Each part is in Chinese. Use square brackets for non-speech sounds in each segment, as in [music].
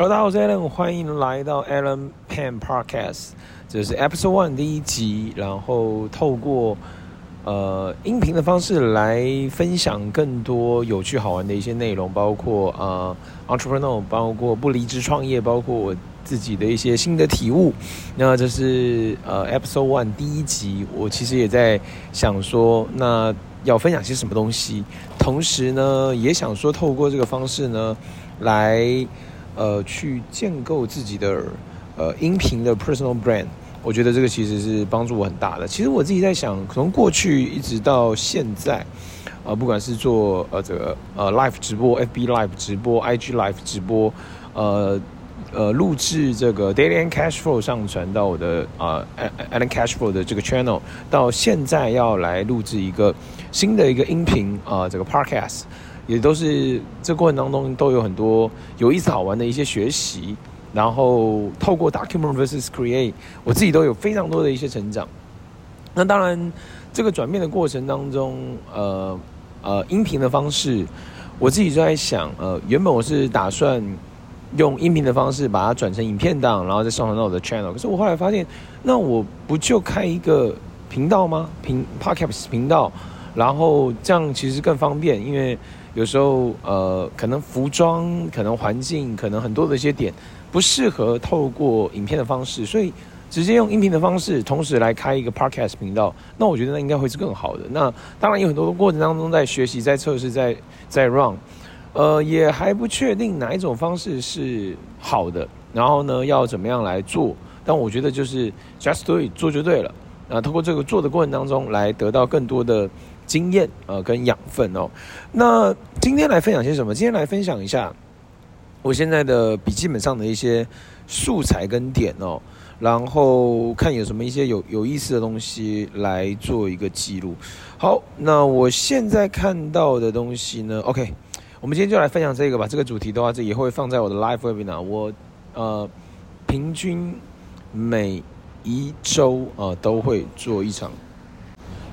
Hello，大家好，我是 Alan，欢迎来到 Alan Pan Podcast，这是 Episode One 第一集，然后透过呃音频的方式来分享更多有趣好玩的一些内容，包括呃 Entrepreneur，包括不离职创业，包括我自己的一些新的体悟。那这是呃 Episode One 第一集，我其实也在想说，那要分享些什么东西，同时呢，也想说透过这个方式呢，来。呃，去建构自己的呃音频的 personal brand，我觉得这个其实是帮助我很大的。其实我自己在想，从过去一直到现在，呃，不管是做呃这个呃 live 直播、FB live 直播、IG live 直播，呃呃录制这个 daily and cash flow 上传到我的啊 Alan Cashflow 的这个 channel，到现在要来录制一个新的一个音频啊、这个 podcast。也都是这过程当中都有很多有意思好玩的一些学习，然后透过 document versus create，我自己都有非常多的一些成长。那当然，这个转变的过程当中，呃呃，音频的方式，我自己就在想，呃，原本我是打算用音频的方式把它转成影片档，然后再上传到我的 channel。可是我后来发现，那我不就开一个频道吗？频 podcast 频道，然后这样其实更方便，因为。有时候，呃，可能服装、可能环境、可能很多的一些点不适合透过影片的方式，所以直接用音频的方式，同时来开一个 podcast 频道，那我觉得那应该会是更好的。那当然有很多的过程当中在学习、在测试、在在 run，呃，也还不确定哪一种方式是好的，然后呢，要怎么样来做？但我觉得就是 just do it，做就对了。啊，透过这个做的过程当中，来得到更多的。经验呃跟养分哦，那今天来分享些什么？今天来分享一下我现在的笔记本上的一些素材跟点哦，然后看有什么一些有有意思的东西来做一个记录。好，那我现在看到的东西呢？OK，我们今天就来分享这个吧。这个主题的话，这也会放在我的 Live Webinar。我呃平均每一周呃都会做一场。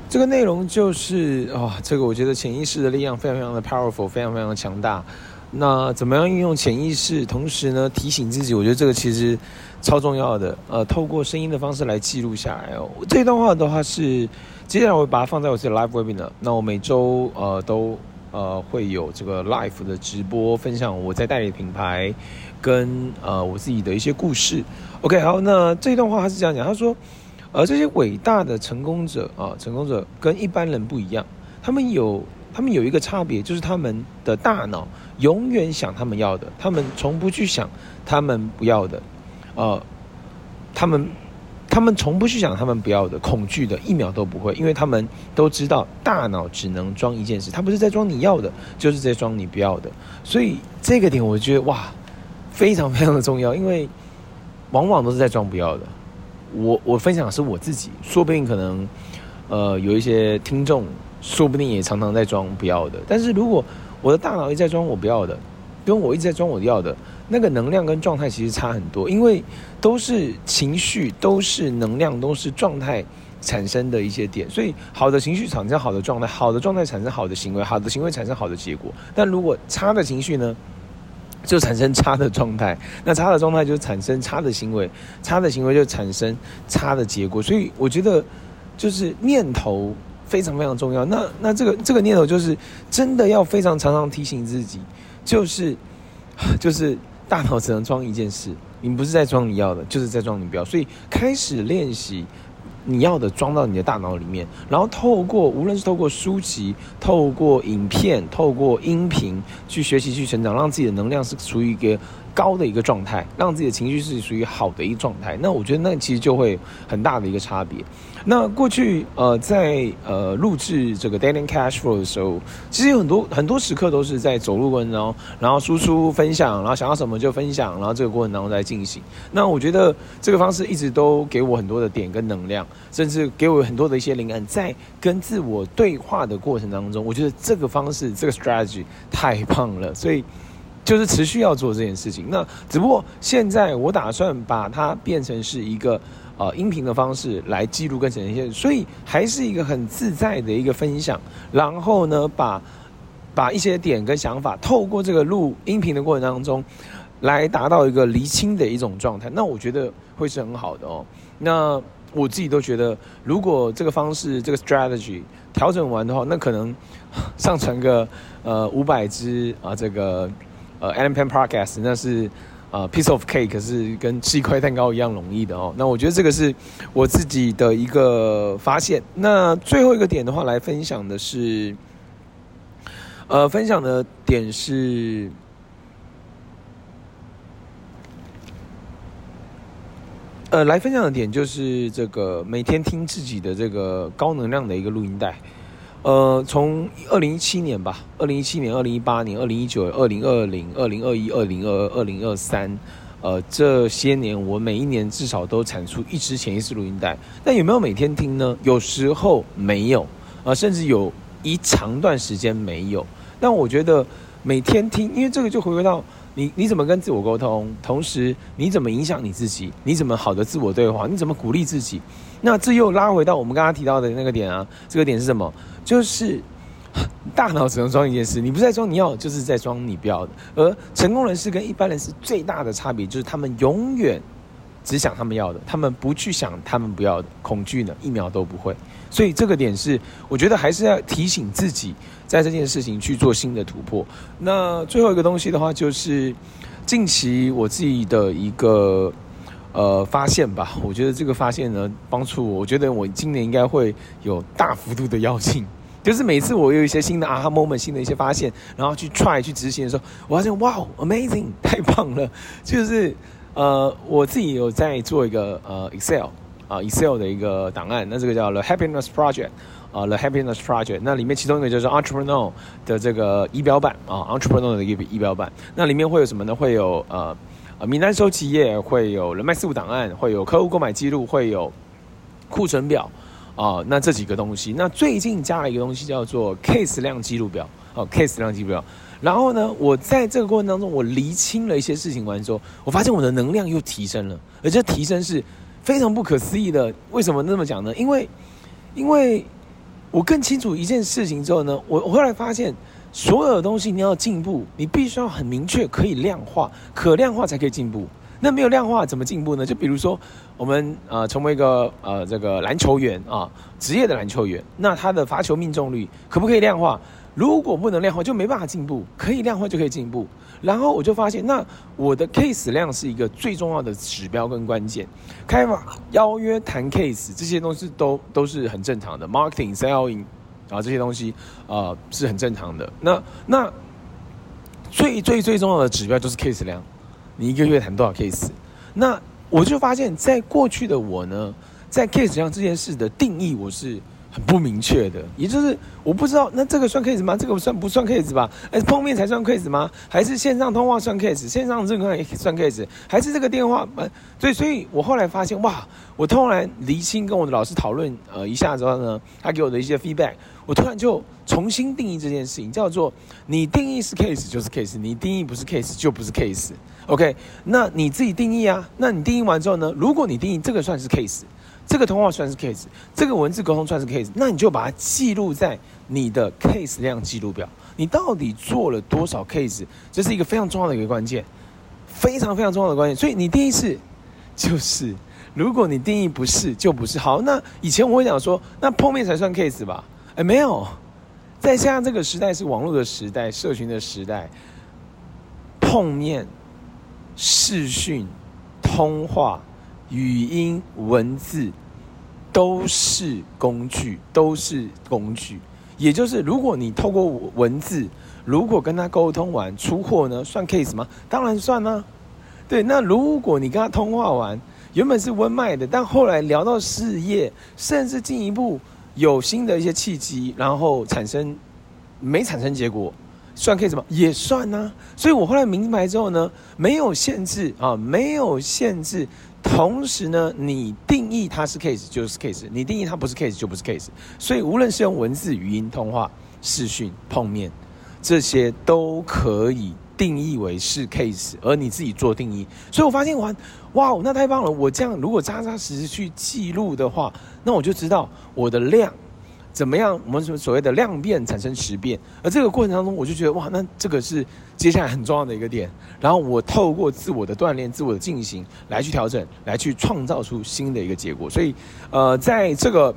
这个内容就是啊、哦，这个我觉得潜意识的力量非常非常的 powerful，非常非常的强大。那怎么样运用潜意识，同时呢提醒自己？我觉得这个其实超重要的。呃，透过声音的方式来记录下来哦。这段话的话是，接下来我会把它放在我自己的 live webinar。那我每周呃都呃会有这个 live 的直播，分享我在代理品牌跟呃我自己的一些故事。OK，好，那这段话他是这样讲，他说。而这些伟大的成功者啊，成功者跟一般人不一样，他们有他们有一个差别，就是他们的大脑永远想他们要的，他们从不去想他们不要的，呃，他们他们从不去想他们不要的，恐惧的一秒都不会，因为他们都知道大脑只能装一件事，他不是在装你要的，就是在装你不要的，所以这个点我觉得哇，非常非常的重要，因为往往都是在装不要的。我我分享是我自己，说不定可能，呃，有一些听众，说不定也常常在装不要的。但是如果我的大脑一直在装我不要的，跟我一直在装我要的，那个能量跟状态其实差很多，因为都是情绪，都是能量，都是状态产生的一些点。所以好的情绪产生好的状态，好的状态产生好的行为，好的行为产生好的结果。但如果差的情绪呢？就产生差的状态，那差的状态就产生差的行为，差的行为就产生差的结果。所以我觉得，就是念头非常非常重要。那那这个这个念头就是真的要非常常常提醒自己，就是就是大脑只能装一件事，你不是在装你要的，就是在装你不要。所以开始练习。你要的装到你的大脑里面，然后透过无论是透过书籍、透过影片、透过音频去学习、去成长，让自己的能量是处于一个高的一个状态，让自己的情绪是属于好的一个状态。那我觉得那其实就会很大的一个差别。那过去呃在呃录制这个 Daily Cash Flow 的时候，其实有很多很多时刻都是在走路过程中，然后输出分享，然后想要什么就分享，然后这个过程当中在进行。那我觉得这个方式一直都给我很多的点跟能量，甚至给我很多的一些灵感，在跟自我对话的过程当中，我觉得这个方式这个 strategy 太棒了，所以就是持续要做这件事情。那只不过现在我打算把它变成是一个。呃，音频的方式来记录跟呈现，所以还是一个很自在的一个分享。然后呢，把把一些点跟想法透过这个录音频的过程当中，来达到一个厘清的一种状态，那我觉得会是很好的哦。那我自己都觉得，如果这个方式、这个 strategy 调整完的话，那可能 [laughs] 上传个呃五百支啊，这个呃，Anpan Podcast，那是呃 piece of cake，是跟吃一块蛋糕一样容易的哦。那我觉得这个是我自己的一个发现。那最后一个点的话，来分享的是，呃，分享的点是。呃，来分享的点就是这个每天听自己的这个高能量的一个录音带。呃，从二零一七年吧，二零一七年、二零一八年、二零一九、二零二零、二零二一、二零二二、二零二三，呃，这些年我每一年至少都产出一支潜意识录音带。但有没有每天听呢？有时候没有，呃，甚至有一长段时间没有。但我觉得每天听，因为这个就回归到。你你怎么跟自我沟通？同时你怎么影响你自己？你怎么好的自我对话？你怎么鼓励自己？那这又拉回到我们刚刚提到的那个点啊，这个点是什么？就是 [laughs] 大脑只能装一件事，你不是在装你要，就是在装你不要的。而成功人士跟一般人士最大的差别，就是他们永远只想他们要的，他们不去想他们不要的。恐惧呢，一秒都不会。所以这个点是，我觉得还是要提醒自己。在这件事情去做新的突破。那最后一个东西的话，就是近期我自己的一个呃发现吧。我觉得这个发现呢，帮助我。我觉得我今年应该会有大幅度的邀请。[laughs] 就是每次我有一些新的 aha moment，新的一些发现，然后去 try 去执行的时候，我发现哇，amazing，[laughs] 太棒了。就是呃，我自己有在做一个呃 Excel 啊 Excel 的一个档案，那这个叫 The Happiness Project。啊，The Happiness Project，那里面其中一个就是 Entrepreneur 的这个仪表板啊，Entrepreneur 的一个仪表板，那里面会有什么呢？会有呃呃名单收集页，会有人脉事务档案，会有客户购买记录，会有库存表啊，那这几个东西，那最近加了一个东西叫做 Case 量记录表哦，Case 量记录表。然后呢，我在这个过程当中，我厘清了一些事情完之后，我发现我的能量又提升了，而这提升是非常不可思议的。为什么那么讲呢？因为因为我更清楚一件事情之后呢，我我后来发现，所有的东西你要进步，你必须要很明确，可以量化、可量化才可以进步。那没有量化怎么进步呢？就比如说，我们呃成为一个呃这个篮球员啊，职业的篮球员，那他的罚球命中率可不可以量化？如果不能量化，就没办法进步。可以量化就可以进步。然后我就发现，那我的 case 量是一个最重要的指标跟关键。开发、邀约、谈 case 这些东西都都是很正常的。Marketing、Selling 啊这些东西啊、是很正常的。那那最最最重要的指标就是 case 量。你一个月谈多少 case？那我就发现，在过去的我呢，在 case 量这件事的定义，我是。很不明确的，也就是我不知道，那这个算 case 吗？这个算不算 case 吧？哎，碰面才算 case 吗？还是线上通话算 case？线上这个算 case？还是这个电话？呃，所以，所以我后来发现，哇，我突然厘清跟我的老师讨论，呃，一下之后呢，他给我的一些 feedback，我突然就重新定义这件事情，叫做你定义是 case 就是 case，你定义不是 case 就不是 case。OK，那你自己定义啊？那你定义完之后呢？如果你定义这个算是 case。这个通话算是 case，这个文字沟通算是 case，那你就把它记录在你的 case 量记录表。你到底做了多少 case？这是一个非常重要的一个关键，非常非常重要的关键。所以你定义是，就是，如果你定义不是，就不是。好，那以前我会讲说，那碰面才算 case 吧？哎，没有，在现在这个时代是网络的时代，社群的时代，碰面、视讯、通话。语音、文字都是工具，都是工具。也就是，如果你透过文字，如果跟他沟通完出货呢，算 case 吗？当然算啦、啊。对，那如果你跟他通话完，原本是温脉的，但后来聊到事业，甚至进一步有新的一些契机，然后产生没产生结果，算 case 吗？也算、啊。所以我后来明白之后呢，没有限制啊，没有限制。同时呢，你定义它是 case 就是 case，你定义它不是 case 就不是 case。所以无论是用文字、语音、通话、视讯、碰面，这些都可以定义为是 case，而你自己做定义。所以我发现完，哇，那太棒了！我这样如果扎扎实实去记录的话，那我就知道我的量怎么样？我们所所谓的量变产生质变，而这个过程当中，我就觉得哇，那这个是接下来很重要的一个点。然后我透过自我的锻炼、自我的进行来去调整，来去创造出新的一个结果。所以，呃，在这个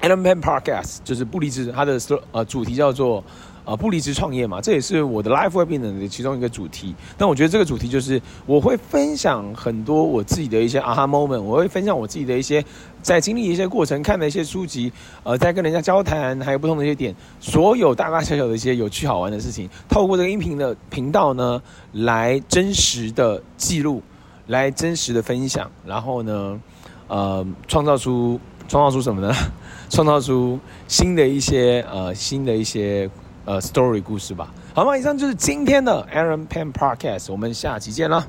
Element Podcast 就是布离职，它的呃主题叫做。啊，不离职创业嘛，这也是我的 Life Webinar 的其中一个主题。但我觉得这个主题就是我会分享很多我自己的一些 aha moment，我会分享我自己的一些在经历一些过程、看的一些书籍，呃，在跟人家交谈，还有不同的一些点，所有大大小小的一些有趣好玩的事情，透过这个音频的频道呢，来真实的记录，来真实的分享，然后呢，呃，创造出创造出什么呢？[laughs] 创造出新的一些呃新的一些。呃，story 故事吧，好吗？以上就是今天的 Aaron Pen Podcast，我们下期见了。